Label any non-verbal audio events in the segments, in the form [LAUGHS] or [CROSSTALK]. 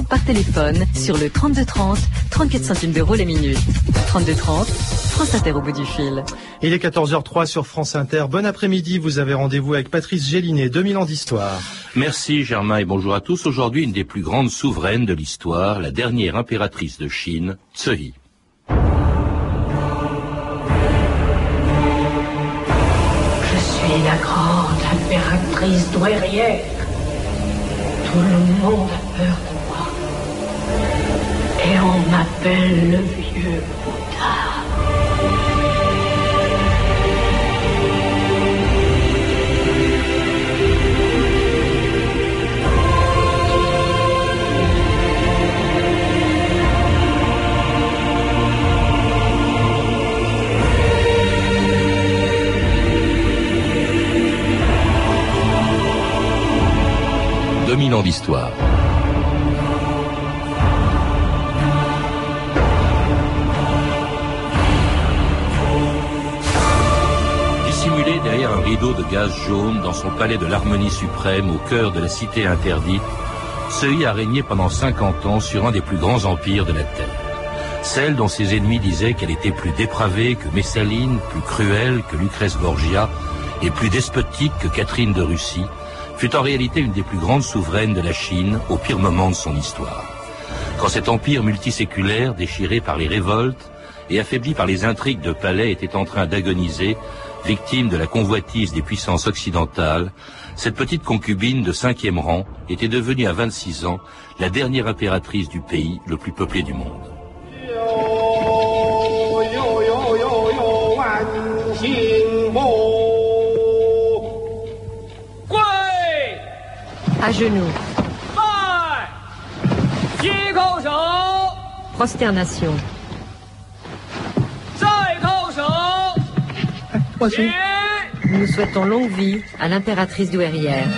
par téléphone sur le 3230, 34 centimes d'euros la minute. 3230, France Inter au bout du fil. Il est 14h03 sur France Inter. Bon après-midi, vous avez rendez-vous avec Patrice Gélinet, 2000 ans d'histoire. Merci Germain et bonjour à tous. Aujourd'hui, une des plus grandes souveraines de l'histoire, la dernière impératrice de Chine, Tsehi. Je suis la grande impératrice douairière. Tout le monde a peur on m'appelle le vieux Bouddha. ans d'histoire. De gaz jaune dans son palais de l'harmonie suprême au cœur de la cité interdite, Seuil a régné pendant 50 ans sur un des plus grands empires de la Terre. Celle dont ses ennemis disaient qu'elle était plus dépravée que Messaline, plus cruelle que Lucrèce Borgia et plus despotique que Catherine de Russie, fut en réalité une des plus grandes souveraines de la Chine au pire moment de son histoire. Quand cet empire multiséculaire, déchiré par les révoltes et affaibli par les intrigues de palais, était en train d'agoniser, victime de la convoitise des puissances occidentales, cette petite concubine de cinquième rang était devenue à 26 ans la dernière impératrice du pays le plus peuplé du monde. À genoux. Prosternation. Nous souhaitons longue vie à l'impératrice douairière.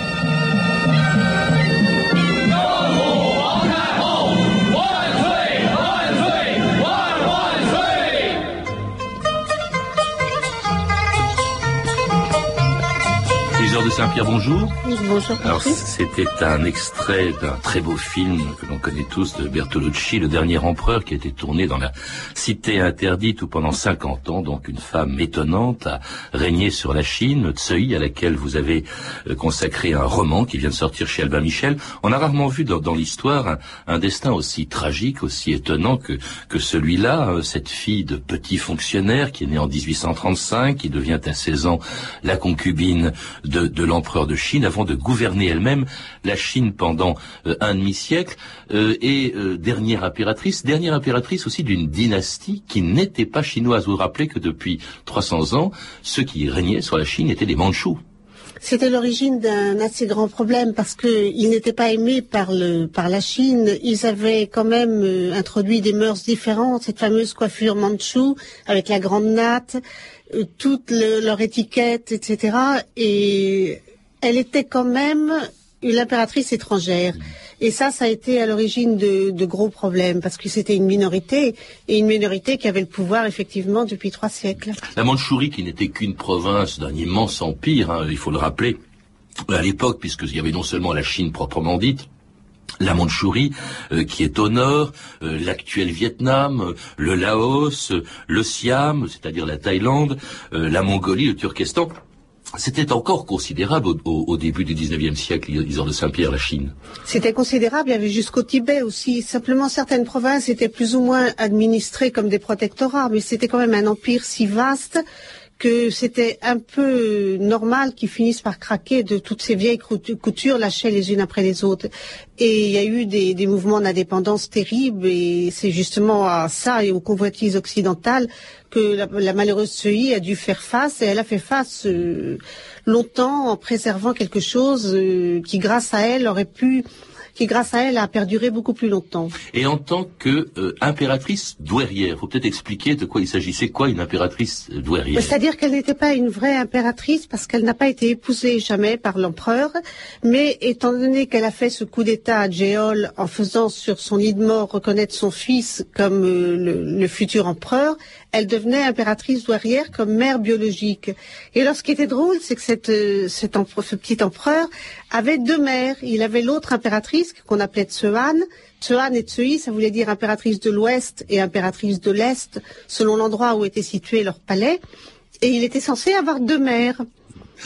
De Saint-Pierre, bonjour. bonjour. Alors, c'était un extrait d'un très beau film que l'on connaît tous de Bertolucci, Le Dernier Empereur, qui a été tourné dans la cité interdite où pendant 50 ans, donc une femme étonnante a régné sur la Chine, Tsui, à laquelle vous avez euh, consacré un roman qui vient de sortir chez Albin Michel. On a rarement vu dans, dans l'histoire un, destin aussi tragique, aussi étonnant que, que celui-là, euh, cette fille de petit fonctionnaire qui est née en 1835, qui devient à 16 ans la concubine de de, l'empereur de Chine avant de gouverner elle-même la Chine pendant euh, un demi-siècle euh, et euh, dernière impératrice, dernière impératrice aussi d'une dynastie qui n'était pas chinoise. Vous rappelez que depuis 300 ans, ceux qui régnaient sur la Chine étaient les Mandchous. C'était l'origine d'un assez grand problème parce qu'ils n'étaient pas aimés par, le, par la Chine. Ils avaient quand même introduit des mœurs différentes, cette fameuse coiffure mandchou avec la grande natte. Euh, toute leur étiquette, etc. Et elle était quand même une impératrice étrangère. Et ça, ça a été à l'origine de, gros problèmes, parce que c'était une minorité, et une minorité qui avait le pouvoir, effectivement, depuis trois siècles. La Mandchourie, qui n'était qu'une province d'un immense empire, hein, il faut le rappeler, à l'époque, puisqu'il y avait non seulement la Chine proprement dite, la Mandchourie, euh, qui est au nord, euh, l'actuel Vietnam, le Laos, le Siam, c'est-à-dire la Thaïlande, euh, la Mongolie, le Turkestan. C'était encore considérable au, début du 19e siècle, Isor de Saint-Pierre, la Chine. C'était considérable, il y avait jusqu'au Tibet aussi. Simplement, certaines provinces étaient plus ou moins administrées comme des protectorats, mais c'était quand même un empire si vaste que c'était un peu normal qu'ils finissent par craquer de toutes ces vieilles coutures lâchées les unes après les autres. Et il y a eu des, mouvements d'indépendance terribles et c'est justement à ça et aux convoitises occidentales que la, malheureuse CEI a dû faire face et elle a fait face euh, longtemps en préservant quelque chose euh, qui grâce à elle aurait pu qui grâce à elle a perduré beaucoup plus longtemps. Et en tant que euh, impératrice douairière, faut peut-être expliquer de quoi il s'agissait, quoi une impératrice douairière C'est-à-dire qu'elle n'était pas une vraie impératrice parce qu'elle n'a pas été épousée jamais par l'empereur, mais étant donné qu'elle a fait ce coup d'État à Jéol en faisant sur son lit de mort reconnaître son fils comme euh, le, futur empereur, elle devenait impératrice douairière comme mère biologique. Et alors ce qui était drôle, c'est que euh, ce petit empereur avait deux mères. Il avait l'autre impératrice qu'on appelait Tsuan. Tsuan et Tsui, ça voulait dire impératrice de l'Ouest et impératrice de l'Est, selon l'endroit où était situé leur palais. Et il était censé avoir deux mères.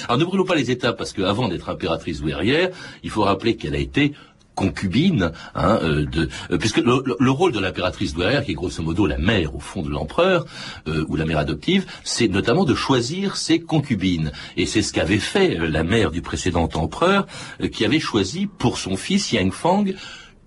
Alors ne brûlons pas les étapes, parce qu'avant d'être impératrice douairière, il faut rappeler qu'elle a été concubine, hein, euh, de, euh, puisque le, rôle de l'impératrice douairière, qui est grosso modo la mère au fond de l'empereur euh, ou la mère adoptive, c'est notamment de choisir ses concubines. Et c'est ce qu'avait fait la mère du précédent empereur, qui avait choisi pour son fils Yang Fang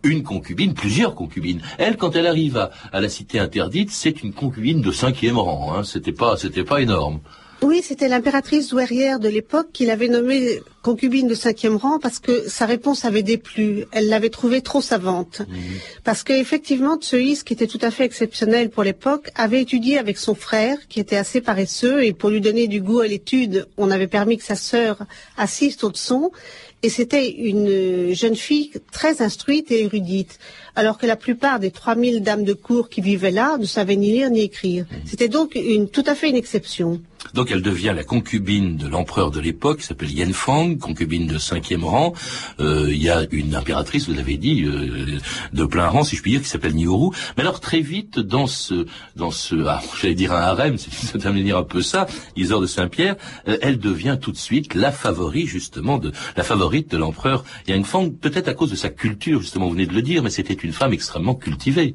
une concubine, plusieurs concubines. Elle, quand elle arrive à, la cité interdite, c'est une concubine de cinquième rang. Hein. C'était pas, c'était pas énorme. Oui, c'était l'impératrice douairière de l'époque qui l'avait nommée concubine de cinquième rang parce que sa réponse avait déplu. Elle l'avait trouvée trop savante. Mhm. Parce qu'effectivement, Tseïs, qui était tout à fait exceptionnel pour l'époque, avait étudié avec son frère, qui était assez paresseux, et pour lui donner du goût à l'étude, on avait permis que sa sœur assiste au son. Et c'était une jeune fille très instruite et érudite, alors que la plupart des 3000 dames de cour qui vivaient là ne savaient ni lire ni écrire. Mhm. C'était donc une, tout à fait une exception. Donc elle devient la concubine de l'empereur de l'époque, qui s'appelle Yen Fang, concubine de cinquième rang. Euh, il y a une impératrice, vous l'avez dit, euh, de plein rang, si je puis dire, qui s'appelle Nihoru. Mais alors très vite, dans ce, dans ce, ah, [LAUGHS] j'allais dire un harem, c'est de dire un peu ça, Isor de Saint-Pierre, euh, elle devient tout de suite la favorite justement de la favorite de l'empereur Yang Fang, peut-être à cause de sa culture, justement, vous venez de le dire, mais c'était une femme extrêmement cultivée.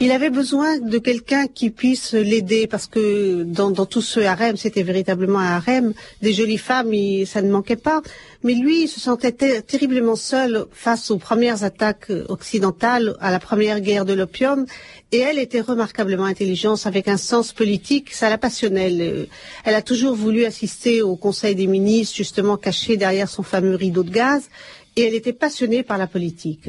Il avait besoin de quelqu'un qui puisse l'aider, parce que dans, dans tout ce harem, c'était véritablement un harem. Des jolies femmes, ça ne manquait pas. Mais lui, il se sentait terriblement seul face aux premières attaques occidentales, à la première guerre de l'opium. Et elle était remarquablement intelligente, avec un sens politique, ça la passionnait. Elle, a toujours voulu assister au Conseil des ministres, justement caché derrière son fameux rideau de gaz et elle était passionnée par la politique.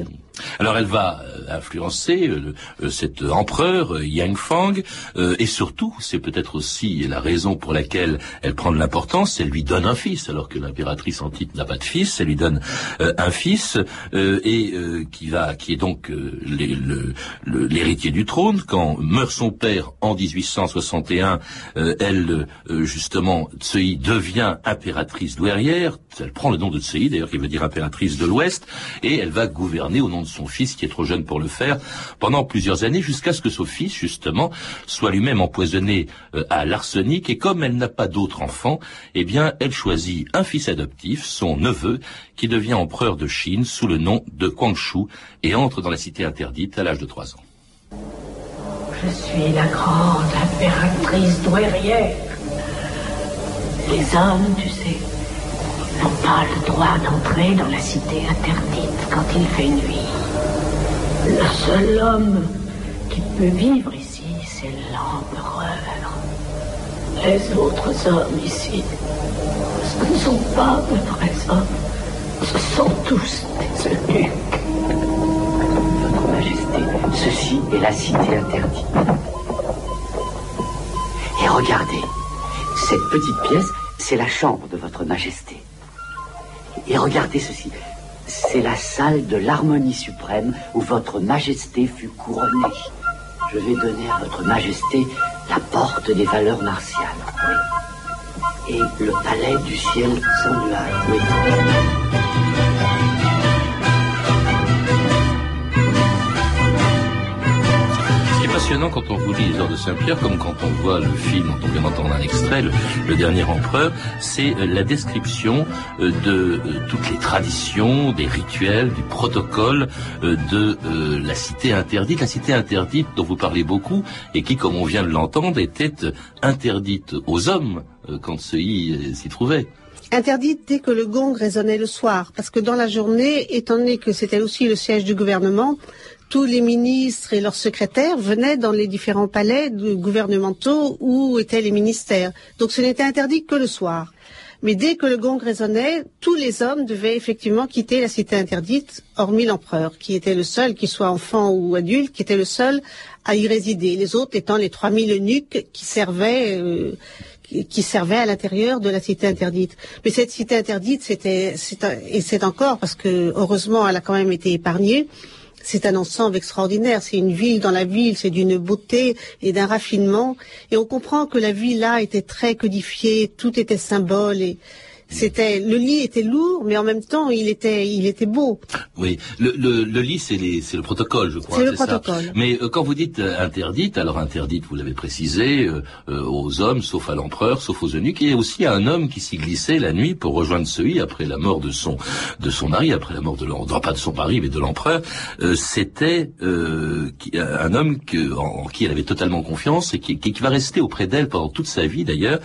Alors elle va euh, influencer euh, euh, cet empereur Yang Fang et surtout, c'est peut-être aussi la raison pour laquelle elle prend de l'importance, elle lui donne un fils. Alors que l'impératrice en n'a pas de fils, elle lui donne un fils et qui va qui est donc l'héritier du trône. Quand meurt son père en 1861, elle justement Tsui devient impératrice douairière, elle prend le nom de Tsui d'ailleurs qui veut dire impératrice de l'Ouest et elle va gouverner au nom son fils, qui est trop jeune pour le faire, pendant plusieurs années, jusqu'à ce que son fils, justement, soit lui-même empoisonné euh, à l'arsenic. Et comme elle n'a pas d'autre enfant, eh bien, elle choisit un fils adoptif, son neveu, qui devient empereur de Chine sous le nom de Guangxu et entre dans la cité interdite à l'âge de trois ans. Je suis la grande impératrice douairière. Les hommes, tu sais, n'ont pas le droit d'entrer dans la cité interdite quand il fait nuit. Le seul homme qui peut vivre ici, c'est l'empereur. Les autres hommes ici, ce ne sont pas de vrais hommes. Ce sont tous des eunuques. Votre Majesté, ceci est la cité interdite. Et regardez, cette petite pièce, c'est la chambre de Votre Majesté. Et regardez ceci. C'est la salle de l'harmonie suprême où votre majesté fut couronnée. Je vais donner à votre majesté la porte des valeurs martiales. Oui. Et le palais du ciel sans nuage. Oui. Passionnant quand on vous lit les heures de Saint-Pierre, comme quand on voit le film dont on vient d'entendre un extrait, le, Dernier Empereur, c'est euh, la description euh, de euh, toutes les traditions, des rituels, du protocole de la cité interdite. La cité interdite dont vous parlez beaucoup et qui, comme on vient de l'entendre, était interdite aux hommes quand ceux-ci s'y trouvaient interdite dès que le gong résonnait le soir, parce que dans la journée, étant donné que c'était aussi le siège du gouvernement, tous les ministres et leurs secrétaires venaient dans les différents palais gouvernementaux où étaient les ministères. Donc ce n'était interdit que le soir. Mais dès que le gong résonnait, tous les hommes devaient effectivement quitter la cité interdite, hormis l'empereur, qui était le seul, qu'il soit enfant ou adulte, qui était le seul à y résider. Les autres étant les 3000 eunuques qui servaient, euh, qui servaient à l'intérieur de la cité interdite. Mais cette cité interdite, c'était, et c'est encore parce que heureusement, elle a quand même été épargnée c'est un ensemble extraordinaire. C'est une ville dans la ville, c'est d'une beauté et d'un raffinement. Et on comprend que la ville là était très codifiée, tout était symbole et C'était le lit était lourd, mais en même temps il était il était beau. Oui, le, le, le lit c'est c'est le protocole, je crois. C'est le protocole. Ça. Mais euh, quand vous dites euh, interdite, alors interdite, vous l'avez précisé, euh, euh, aux hommes, sauf à l'empereur, sauf aux eunuques. A aussi un homme qui s'y glissait la nuit pour rejoindre ce lit après la mort de son de son mari, après la mort de l'empereur, pas de son mari, mais de l'empereur. C'était un homme que, en, en, qui elle avait totalement confiance et qui, qui, qui va rester auprès d'elle pendant toute sa vie d'ailleurs.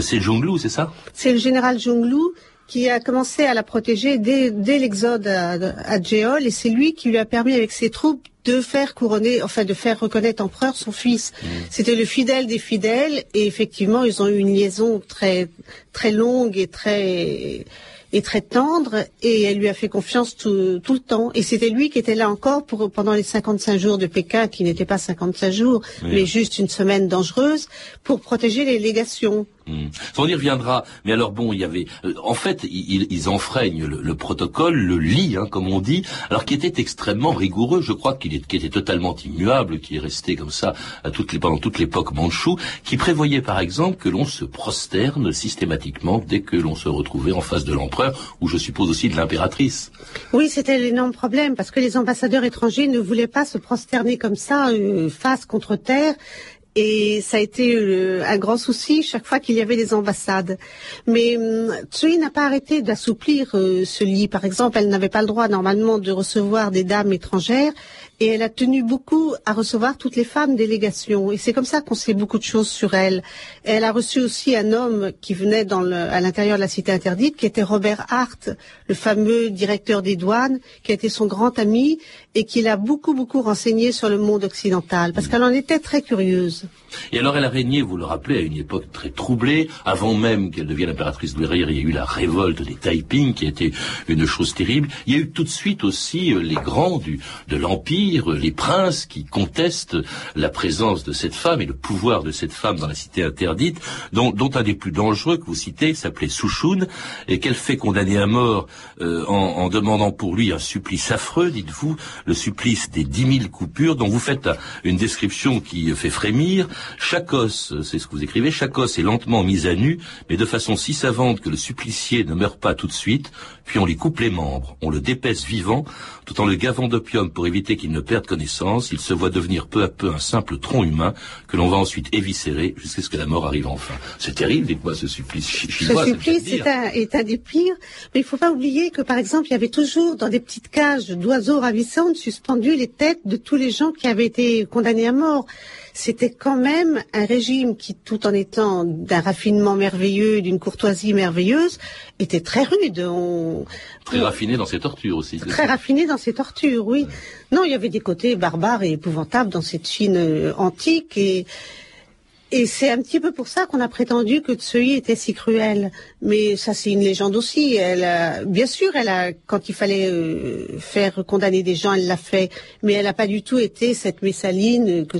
c'est Zhonglu, c'est ça? C'est le général Zhonglu qui a commencé à la protéger dès, dès l'exode à, à et c'est lui qui lui a permis avec ses troupes de faire couronner, enfin de faire reconnaître empereur son fils. Mmh. C'était le fidèle des fidèles, et effectivement ils ont eu une liaison très très longue et très et très tendre, et elle lui a fait confiance tout, tout le temps. Et c'était lui qui était là encore pour, pendant les 55 jours de Pékin, qui n'étaient pas 55 jours, mais juste une semaine dangereuse, pour protéger les légations. Mmh. On y reviendra, mais alors bon, il y avait, euh, en fait, ils, ils enfreignent le, le, protocole, le lit, hein, comme on dit, alors qui était extrêmement rigoureux. Je crois qu'il qu était totalement immuable, qui est resté comme ça à toutes les, pendant toute l'époque manchoue, qui prévoyait par exemple que l'on se prosterne systématiquement dès que l'on se retrouvait en face de l'empereur, ou je suppose aussi de l'impératrice. Oui, c'était l'énorme problème parce que les ambassadeurs étrangers ne voulaient pas se prosterner comme ça, euh, face contre terre. Et ça a été euh, un grand souci chaque fois qu'il y avait des ambassades. Mais euh, Tsui n'a pas arrêté d'assouplir euh, ce lit. Par exemple, elle n'avait pas le droit normalement de recevoir des dames étrangères et elle a tenu beaucoup à recevoir toutes les femmes délégations. Et c'est comme ça qu'on sait beaucoup de choses sur elle. Elle a reçu aussi un homme qui venait à l'intérieur de la cité interdite, qui était Robert Hart, le fameux directeur des douanes, qui a été son grand ami et qui l'a beaucoup, beaucoup renseigné sur le monde occidental, parce qu'elle en était très curieuse. Et alors elle a régné, vous le rappelez, à une époque très troublée, avant même qu'elle devienne impératrice douairière, il y a eu la révolte des Taiping, qui été une chose terrible. Il y a eu tout de suite aussi les grands du, de l'Empire, les princes qui contestent la présence de cette femme et le pouvoir de cette femme dans la cité interdite, dont, un des plus dangereux que vous citez s'appelait Souchoun, et qu'elle fait condamner à mort euh, en, demandant pour lui un supplice affreux, dites-vous, le supplice des dix mille coupures, dont vous faites une description qui fait frémir. Chaque c'est ce que vous écrivez, chaque est lentement mis à nu, mais de façon si savante que le supplicié ne meurt pas tout de suite, puis on lui coupe les membres, on le dépaisse vivant, tout en le gavant d'opium pour éviter qu'il ne perde connaissance, il se voit devenir peu à peu un simple tronc humain que l'on va ensuite éviscérer jusqu'à ce que la mort arrive enfin. C'est terrible, dites-moi, ce supplice chinois. Ce supplice est un, est un, des pires, mais il ne faut pas oublier que, par exemple, il y avait toujours dans des petites cages d'oiseaux ravissants suspendues les têtes de tous les gens qui avaient été condamnés à mort c'était quand même un régime qui, tout en étant d'un raffinement merveilleux, d'une courtoisie merveilleuse, était très rude. On... Très raffiné dans ses tortures aussi. Très raffiné dans ses tortures, oui. Ouais. Non, il y avait des côtés barbares et épouvantables dans cette Chine euh, antique et et c'est un petit peu pour ça qu'on a prétendu que Tsui était si cruel. Mais ça, c'est une légende aussi. Elle a, bien sûr, elle a, quand il fallait euh, faire condamner des gens, elle l'a fait. Mais elle n'a pas du tout été cette Messaline que,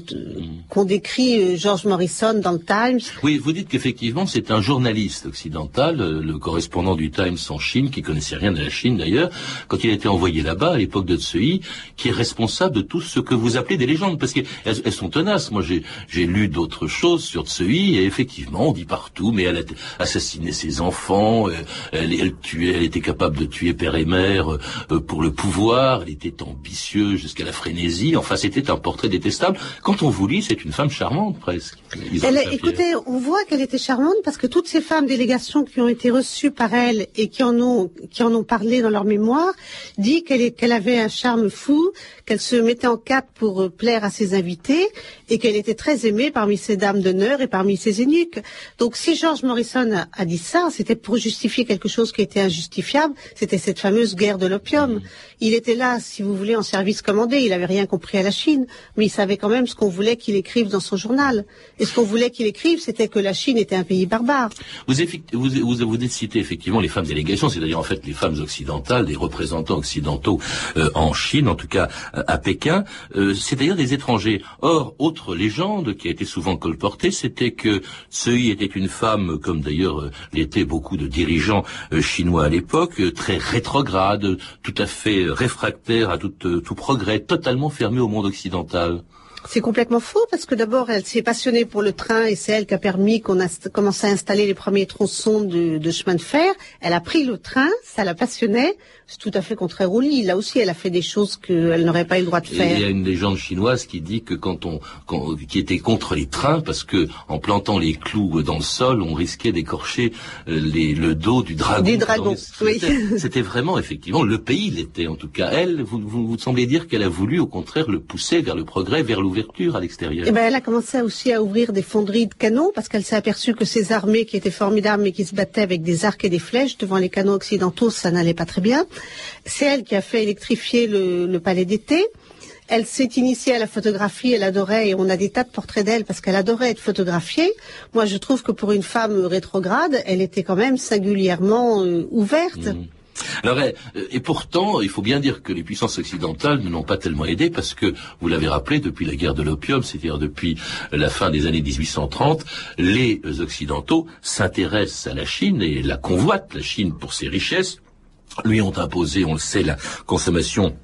qu'on décrit euh, George Morrison dans le Times. Oui, vous dites qu'effectivement, c'est un journaliste occidental, euh, le correspondant du Times en Chine, qui connaissait rien de la Chine d'ailleurs, quand il a été envoyé là-bas à l'époque de Tsui, qui est responsable de tout ce que vous appelez des légendes, parce qu'elles elles sont tenaces. Moi, j'ai, j'ai lu d'autres choses sur Tsui et effectivement on dit partout mais elle a assassiné ses enfants, elle, elle, tuait, elle était capable de tuer père et mère euh, pour le pouvoir, elle était ambitieuse jusqu'à la frénésie. Enfin c'était un portrait détestable. Quand on vous lit c'est une femme charmante presque. Elle, écoutez, on voit qu'elle était charmante parce que toutes ces femmes délégations qui ont été reçues par elle et qui en ont qui en ont parlé dans leur mémoire dit qu'elle qu'elle avait un charme fou, qu'elle se mettait en cap pour euh, plaire à ses invités et qu'elle était très aimée parmi ces dames d'honneur et parmi ses eunuques. Donc si George Morrison a, a dit ça, c'était pour justifier quelque chose qui était injustifiable, c'était cette fameuse guerre de l'opium. Mmh. Il était là, si vous voulez, en service commandé, il n'avait rien compris à la Chine, mais il savait quand même ce qu'on voulait qu'il écrive dans son journal. Et ce qu'on voulait qu'il écrive, c'était que la Chine était un pays barbare. Vous, vous, vous, vous cité effectivement les femmes délégations, c'est-à-dire en fait les femmes occidentales, des représentants occidentaux euh, en Chine, en tout cas à Pékin, euh, c'est-à-dire des étrangers. Or, autre légende qui a été souvent colportée, c'était que Tsui était une femme, comme d'ailleurs euh, l'étaient beaucoup de dirigeants euh, chinois à l'époque, euh, très rétrograde, tout à fait réfractaire à tout, tout progrès, totalement fermé au monde occidental. C'est complètement faux parce que d'abord elle s'est passionnée pour le train et c'est elle qui a permis qu'on a commencé à installer les premiers tronçons de, de chemin de fer. Elle a pris le train, ça la passionnait. C'est tout à fait contraire au lit. Là aussi, elle a fait des choses qu'elle n'aurait pas eu le droit de faire. il y a une légende chinoise qui dit que quand on, qui était contre les trains parce que en plantant les clous dans le sol, on risquait d'écorcher euh, le dos du dragon. Des dragons, oui. [LAUGHS] C'était vraiment effectivement le pays l'était en tout cas. Elle, vous, vous, vous semblez dire qu'elle a voulu au contraire le pousser vers le progrès, vers l'ouverture à l'extérieur. Eh ben, elle a commencé aussi à ouvrir des fonderies de canons parce qu'elle s'est aperçue que ces armées qui étaient formidables mais qui se battaient avec des arcs et des flèches devant les canons occidentaux, ça n'allait pas très bien. C'est elle qui a fait électrifier le, palais d'été. Elle s'est initiée à la photographie, elle adorait, et on a des tas de portraits d'elle parce qu'elle adorait être photographiée. Moi, je trouve que pour une femme rétrograde, elle était quand même singulièrement euh, ouverte. Mmh. Alors, euh, et pourtant, il faut bien dire que les puissances occidentales ne l'ont pas tellement aidé parce que, vous l'avez rappelé, depuis la guerre de l'opium, c'est-à-dire depuis la fin des années 1830, les Occidentaux s'intéressent à la Chine et la convoitent, la Chine, pour ses richesses, lui ont imposé, on le sait, la consommation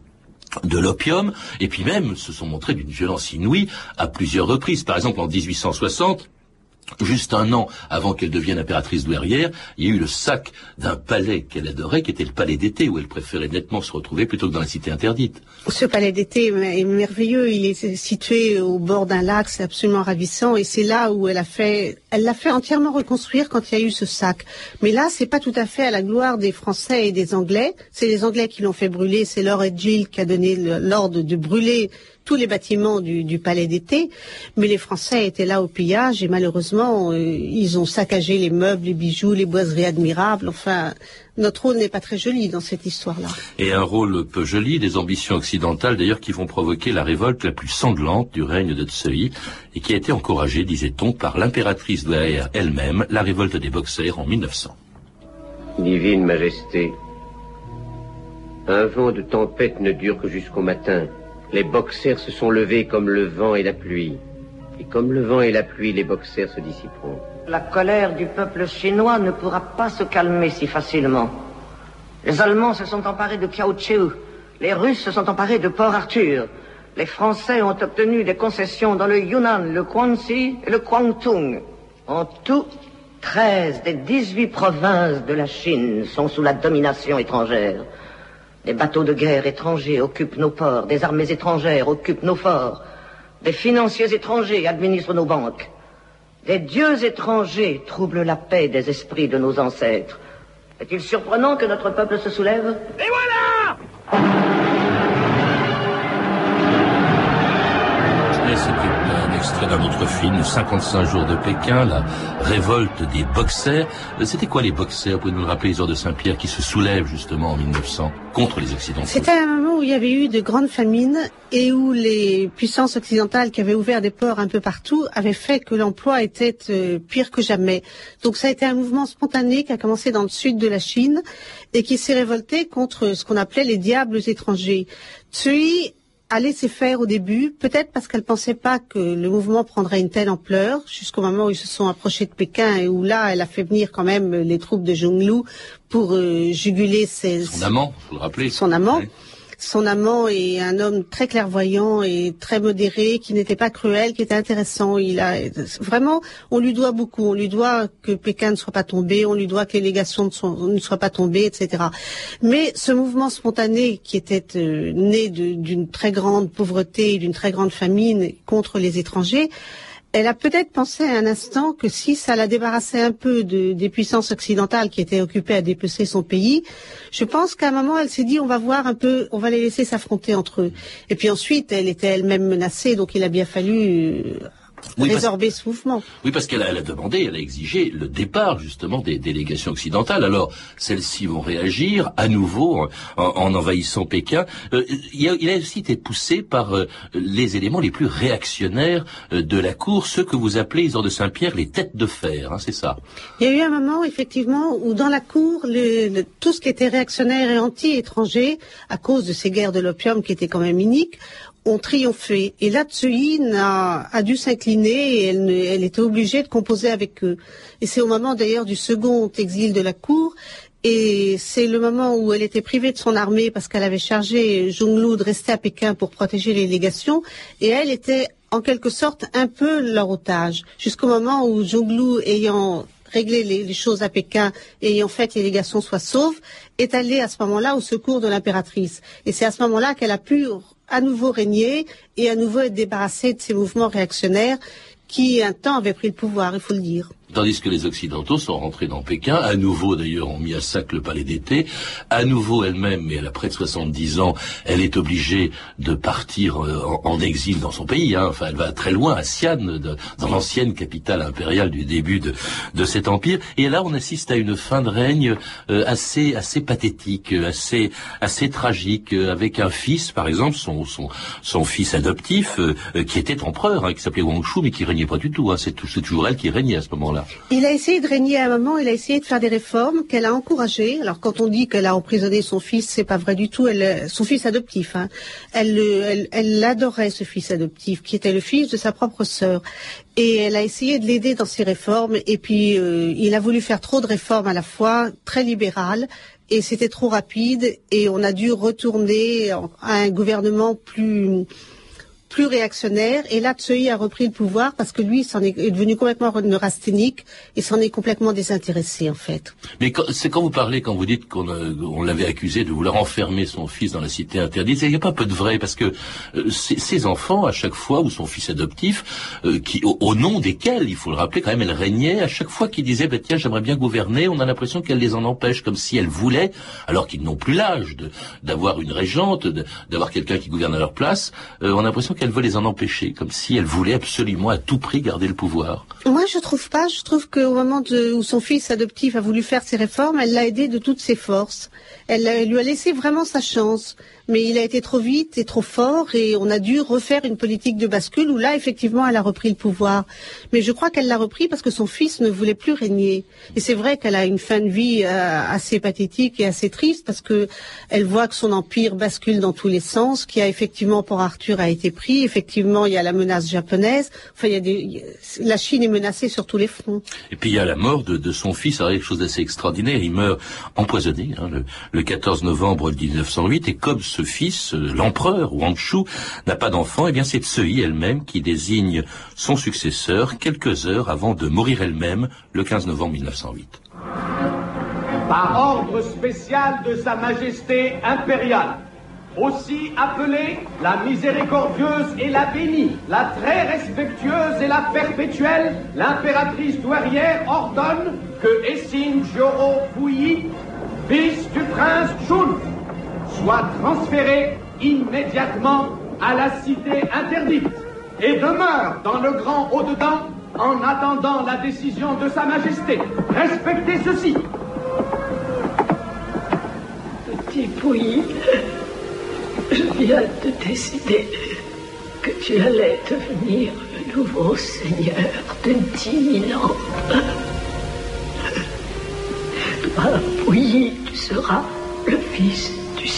de l'opium, et puis même se sont montrés d'une violence inouïe à plusieurs reprises. Par exemple, en 1860, Juste un an avant qu'elle devienne impératrice douairière, il y a eu le sac d'un palais qu'elle adorait, qui était le palais d'été, où elle préférait nettement se retrouver plutôt que dans la cité interdite. Ce palais d'été est merveilleux. Il est situé au bord d'un lac, c'est absolument ravissant, et c'est là où elle fait, elle l'a fait entièrement reconstruire quand il y a eu ce sac. Mais là, c'est pas tout à fait à la gloire des Français et des Anglais. C'est les Anglais qui l'ont fait brûler. C'est Lord Edghill qui a donné l'ordre de brûler tous les bâtiments du, palais d'été, mais les Français étaient là au pillage et malheureusement, euh, ils ont saccagé les meubles, les bijoux, les boiseries admirables. Enfin, notre rôle n'est pas très joli dans cette histoire-là. Et un rôle peu joli des ambitions occidentales, d'ailleurs, qui vont provoquer la révolte la plus sanglante du règne de Tsui et qui a été encouragée, disait-on, par l'impératrice de elle-même, la révolte des Boxers en 1900. Divine Majesté, un vent de tempête ne dure que jusqu'au matin. Les boxers se sont levés comme le vent et la pluie. Et comme le vent et la pluie, les boxers se dissiperont. La colère du peuple chinois ne pourra pas se calmer si facilement. Les Allemands se sont emparés de Kiaocheu. Les Russes se sont emparés de Port Arthur. Les Français ont obtenu des concessions dans le Yunnan, le Guangxi et le Guangdong. En tout, 13 des 18 provinces de la Chine sont sous la domination étrangère. Des bateaux de guerre étrangers occupent nos ports, des armées étrangères occupent nos forts, des financiers étrangers administrent nos banques, des dieux étrangers troublent la paix des esprits de nos ancêtres. Est-il surprenant que notre peuple se soulève? Et voilà extrait d'un autre film, 55 jours de Pékin, la révolte des boxers. Euh, c'était quoi les boxers? Vous pouvez nous rappeler les heures de Saint-Pierre qui se soulèvent justement en 1900 contre les Occidentaux? C'était un moment où il y avait eu de grandes famines et où les puissances occidentales qui avaient ouvert des ports un peu partout avaient fait que l'emploi était euh, pire que jamais. Donc ça a été un mouvement spontané qui a commencé dans le sud de la Chine et qui s'est révolté contre ce qu'on appelait les diables étrangers. Tsui a laissé faire au début, peut-être parce qu'elle pensait pas que le mouvement prendrait une telle ampleur, jusqu'au moment où ils se sont approchés de Pékin et où là, elle a fait venir quand même les troupes de Zhonglu pour euh, juguler ses... Son amant, faut le rappeler. Son amant. Son amant est un homme très clairvoyant et très modéré, qui n'était pas cruel, qui était intéressant. Il a vraiment, on lui doit beaucoup. On lui doit que Pékin ne soit pas tombé, on lui doit que les légations ne, soient pas tombées, etc. Mais ce mouvement spontané qui était euh, né d'une très grande pauvreté, d'une très grande famine contre les étrangers, elle a peut-être pensé un instant que si ça la débarrassait un peu des puissances occidentales qui étaient occupées à dépecer son pays, je pense qu'à un moment elle s'est dit on va voir un peu, on va les laisser s'affronter entre eux. Et puis ensuite elle était elle-même menacée, donc il a bien fallu euh, oui, résorber ce mouvement. Oui, parce qu'elle a, demandé, elle a exigé le départ justement des délégations occidentales. Alors, celles-ci vont réagir à nouveau en, envahissant Pékin. Euh, il, a, aussi été poussé par euh, les éléments les plus réactionnaires euh, de la cour, ceux que vous appelez, Isor de Saint-Pierre, les têtes de fer, hein, c'est ça? Il y a eu un moment, effectivement, où dans la cour, tout ce qui était réactionnaire et anti-étranger, à cause de ces guerres de l'opium qui étaient quand même uniques, ont triomphé. Et là, Tsuyin a, a dû s'incliner et elle, était obligée de composer avec eux. Et c'est au moment d'ailleurs du second exil de la cour. Et c'est le moment où elle était privée de son armée parce qu'elle avait chargé Zhonglu de rester à Pékin pour protéger les légations. Et elle était en quelque sorte un peu leur otage, jusqu'au moment où Zhonglu, ayant réglé les, choses à Pékin et ayant fait que les garçons soient saufs, est allé à ce moment-là au secours de l'impératrice. Et c'est à ce moment-là qu'elle a pu à nouveau régner et à nouveau être débarrassée de ces mouvements réactionnaires qui, un temps, avaient pris le pouvoir, il faut le dire. Tandis que les Occidentaux sont rentrés dans Pékin, à nouveau d'ailleurs ont mis à sac le palais d'été, à nouveau elle-même, mais elle a près de 70 ans, elle est obligée de partir euh, en, exil dans son pays, hein. enfin elle va très loin, à Xi'an, dans l'ancienne capitale impériale du début de, de, cet empire, et là on assiste à une fin de règne euh, assez, assez pathétique, assez, assez tragique, euh, avec un fils, par exemple, son, son, son fils adoptif, qui était empereur, hein, qui s'appelait Wang Shu, mais qui régnait pas du tout, hein. c'est toujours elle qui régnait à ce moment-là. Il a essayé de régner à un moment, il a essayé de faire des réformes qu'elle a encouragées. Alors quand on dit qu'elle a emprisonné son fils, c'est pas vrai du tout. Elle, son fils adoptif, hein. elle, elle, elle adorait ce fils adoptif, qui était le fils de sa propre sœur. Et elle a essayé de l'aider dans ses réformes. Et puis euh, il a voulu faire trop de réformes à la fois, très libérales, et c'était trop rapide. Et on a dû retourner à un gouvernement plus plus réactionnaire. Et là, Tsui a repris le pouvoir parce que lui, s'en est, devenu complètement neurasthénique et s'en est complètement désintéressé, en fait. Mais c'est quand vous parlez, quand vous dites qu'on on l'avait accusé de vouloir enfermer son fils dans la cité interdite, il n'y a pas peu de vrai parce que euh, ces enfants, à chaque fois, ou son fils adoptif, euh, qui, au, nom desquels, il faut le rappeler quand même, elle régnait, à chaque fois qu'il disait, bah, tiens, j'aimerais bien gouverner, on a l'impression qu'elle les en empêche, comme si elle voulait, alors qu'ils n'ont plus l'âge d'avoir une régente, d'avoir quelqu'un qui gouverne à leur place, euh, on a l'impression qu'elle veut les en empêcher, comme si elle voulait absolument à tout prix garder le pouvoir. Moi, je trouve pas. Je trouve qu'au moment où son fils adoptif a voulu faire ses réformes, elle l'a aidé de toutes ses forces. Elle, lui a laissé vraiment sa chance. Mais il a été trop vite et trop fort et on a dû refaire une politique de bascule où là, effectivement, elle a repris le pouvoir. Mais je crois qu'elle l'a repris parce que son fils ne voulait plus régner. Et c'est vrai qu'elle a une fin de vie euh, assez pathétique et assez triste parce que elle voit que son empire bascule dans tous les sens, qu'il y a effectivement Port Arthur a été pris, effectivement il y a la menace japonaise. Enfin, il y a la Chine est menacée sur tous les fronts. Et puis il y a la mort de, son fils, c'est quelque chose d'assez extraordinaire. Il meurt empoisonné hein, le, le 14 novembre 1908 et comme ce fils, euh, l'empereur Wang Shu, n'a pas d'enfant, et eh bien c'est Tsui elle-même qui désigne son successeur quelques heures avant de mourir elle-même le 15 novembre 1908. Par ordre spécial de Sa Majesté impériale, aussi appelée la miséricordieuse et la bénie, la très respectueuse et la perpétuelle, l'impératrice douairière ordonne que Essine Joro Puyi, fils du prince Chun, soit transféré immédiatement à la cité interdite et demeure dans le grand au-dedans en attendant la décision de Sa Majesté. Respectez ceci. Petit Pouilly, je viens de décider que tu allais devenir le nouveau seigneur de ans. Toi, Pouilly, tu seras le fils Et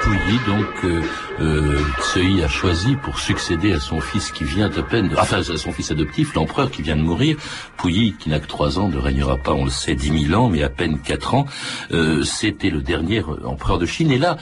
Pouilly, donc, euh, euh, a choisi pour succéder à son fils qui vient à peine, de, enfin à son fils adoptif, l'empereur qui vient de mourir. Pouilly, qui n'a que trois ans, ne régnera pas, on le sait, dix mille ans, mais à peine quatre ans. Euh, C'était le dernier empereur de Chine. Et là,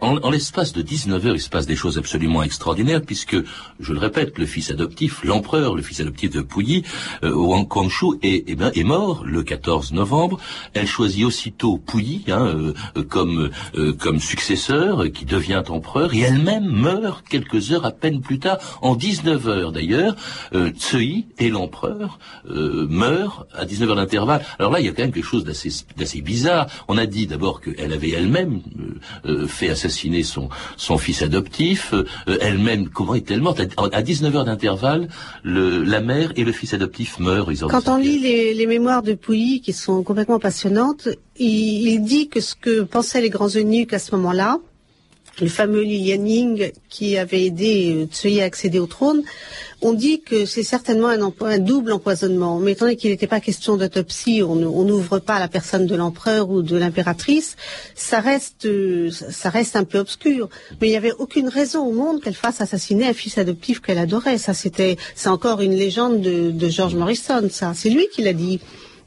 en, l'espace de 19 heures, il se passe des choses absolument extraordinaires, puisque, je le répète, le fils adoptif, l'empereur, le fils adoptif de Pouilly, euh, Wang Kwangshu, est, eh ben, est mort le 14 novembre. Elle choisit aussitôt Pouilly hein, euh, comme, euh, comme successeur, qui devient empereur, et elle-même meurt quelques heures à peine plus tard, en 19 heures d'ailleurs. Euh, Tsui et l'empereur euh, meurent à 19 heures d'intervalle. Alors là, il y a quand même quelque chose d'assez bizarre. On a dit d'abord qu'elle avait elle-même fait assassiner son, son fils adoptif. Euh, elle-même, comment est-elle morte? À 19 heures d'intervalle, la mère et le fils adoptif meurent. Quand on lit les, mémoires de Pouilly, qui sont complètement passionnantes, il, il dit que ce que pensaient les grands eunuques à ce moment-là, le fameux Li Yanning qui avait aidé euh, Tsui à accéder au trône, on dit que c'est certainement un, double empoisonnement. Mais étant donné qu'il n'était pas question d'autopsie, on n'ouvre pas la personne de l'empereur ou de l'impératrice, ça reste, ça reste un peu obscur. Mais il n'y avait aucune raison au monde qu'elle fasse assassiner un fils adoptif qu'elle adorait. Ça, c'était, c'est encore une légende de, de George Morrison. Ça, c'est lui qui l'a dit.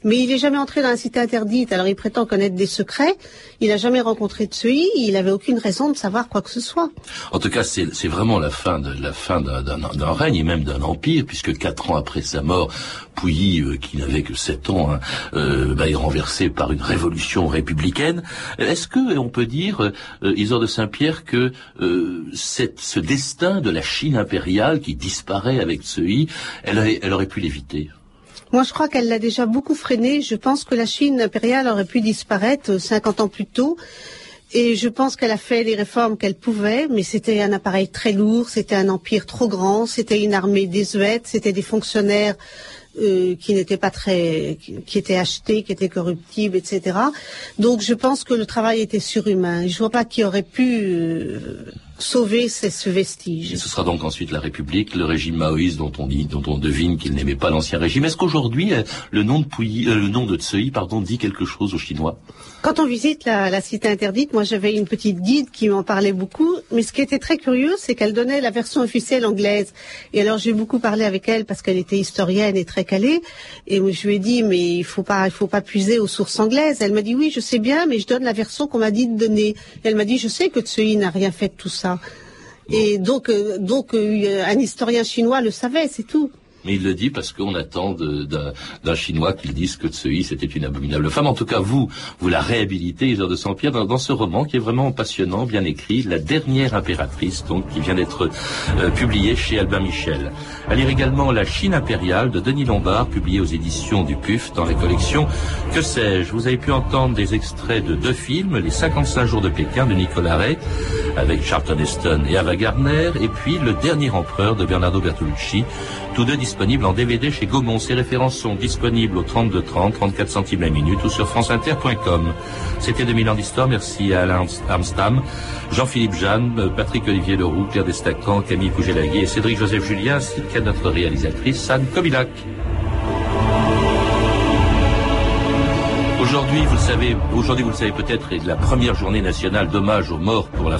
Mais il n'est jamais entré dans la cité interdite, alors il prétend connaître des secrets. Il n'a jamais rencontré Tsui, il n'avait aucune raison de savoir quoi que ce soit. En tout cas, c'est vraiment la fin de d'un règne et même d'un empire, puisque quatre ans après sa mort, Pouilly, euh, qui n'avait que sept ans, hein, euh, bah, est renversé par une révolution républicaine. Est-ce que on peut dire, euh, de Saint-Pierre, que euh, ce destin de la Chine impériale qui disparaît avec elle, elle aurait pu l'éviter? Moi, je crois qu'elle l'a déjà beaucoup freiné. Je pense que la Chine impériale aurait pu disparaître 50 ans plus tôt. Et je pense qu'elle a fait les réformes qu'elle pouvait, mais c'était un appareil très lourd, c'était un empire trop grand, c'était une armée désuète, c'était des fonctionnaires euh, qui n'étaient pas très, qui étaient achetés, qui étaient corruptibles, etc. Donc je pense que le travail était surhumain. Je vois pas qui aurait pu euh, sauver ce vestige. Et ce sera donc ensuite la République, le régime maoïste dont on dit, dont on devine qu'il n'aimait pas l'ancien régime. Est-ce qu'aujourd'hui euh, le nom de Pouilly, euh, le nom de Tsui, pardon, dit quelque chose aux Chinois? Quand on visite la, la cité interdite, moi j'avais une petite guide qui m'en parlait beaucoup, mais ce qui était très curieux, c'est qu'elle donnait la version officielle anglaise. Et alors j'ai beaucoup parlé avec elle parce qu'elle était historienne et très calée, et je lui ai dit mais il faut pas, il faut pas puiser aux sources anglaises. Elle m'a dit oui, je sais bien, mais je donne la version qu'on m'a dit de donner. elle m'a dit je sais que Tsui n'a rien fait de tout ça. Et donc, euh, donc euh, un historien chinois le savait, c'est tout. Mais il le dit parce qu'on attend d'un Chinois qu'il dise que Tsui c'était une abominable femme. En tout cas, vous, vous la réhabilitez, Isor de Saint-Pierre, dans, ce roman qui est vraiment passionnant, bien écrit, La dernière impératrice, donc qui vient d'être euh, publié chez Albin Michel. À lire également La Chine impériale de Denis Lombard, publié aux éditions du PUF dans les collections Que sais-je Vous avez pu entendre des extraits de deux films, Les 55 jours de Pékin de Nicolas Ray, avec Charlton Heston et Ava Gardner, et puis Le dernier empereur de Bernardo Bertolucci, tous deux disponibles en DVD chez Gaumont. Ces références sont disponibles au 32 30, 34 centimes la minute ou sur franceinter.com. C'était 2000 ans d'histoire. Merci à Alain Armstam, Jean-Philippe Jeanne, Patrick Olivier Leroux, Pierre Destacan, Camille Pougelagui et Cédric Joseph Julien, ainsi qu'à notre réalisatrice Anne Kobilac. Aujourd'hui, vous le savez, aujourd'hui, vous le savez peut-être, est la première journée nationale d'hommage aux morts pour la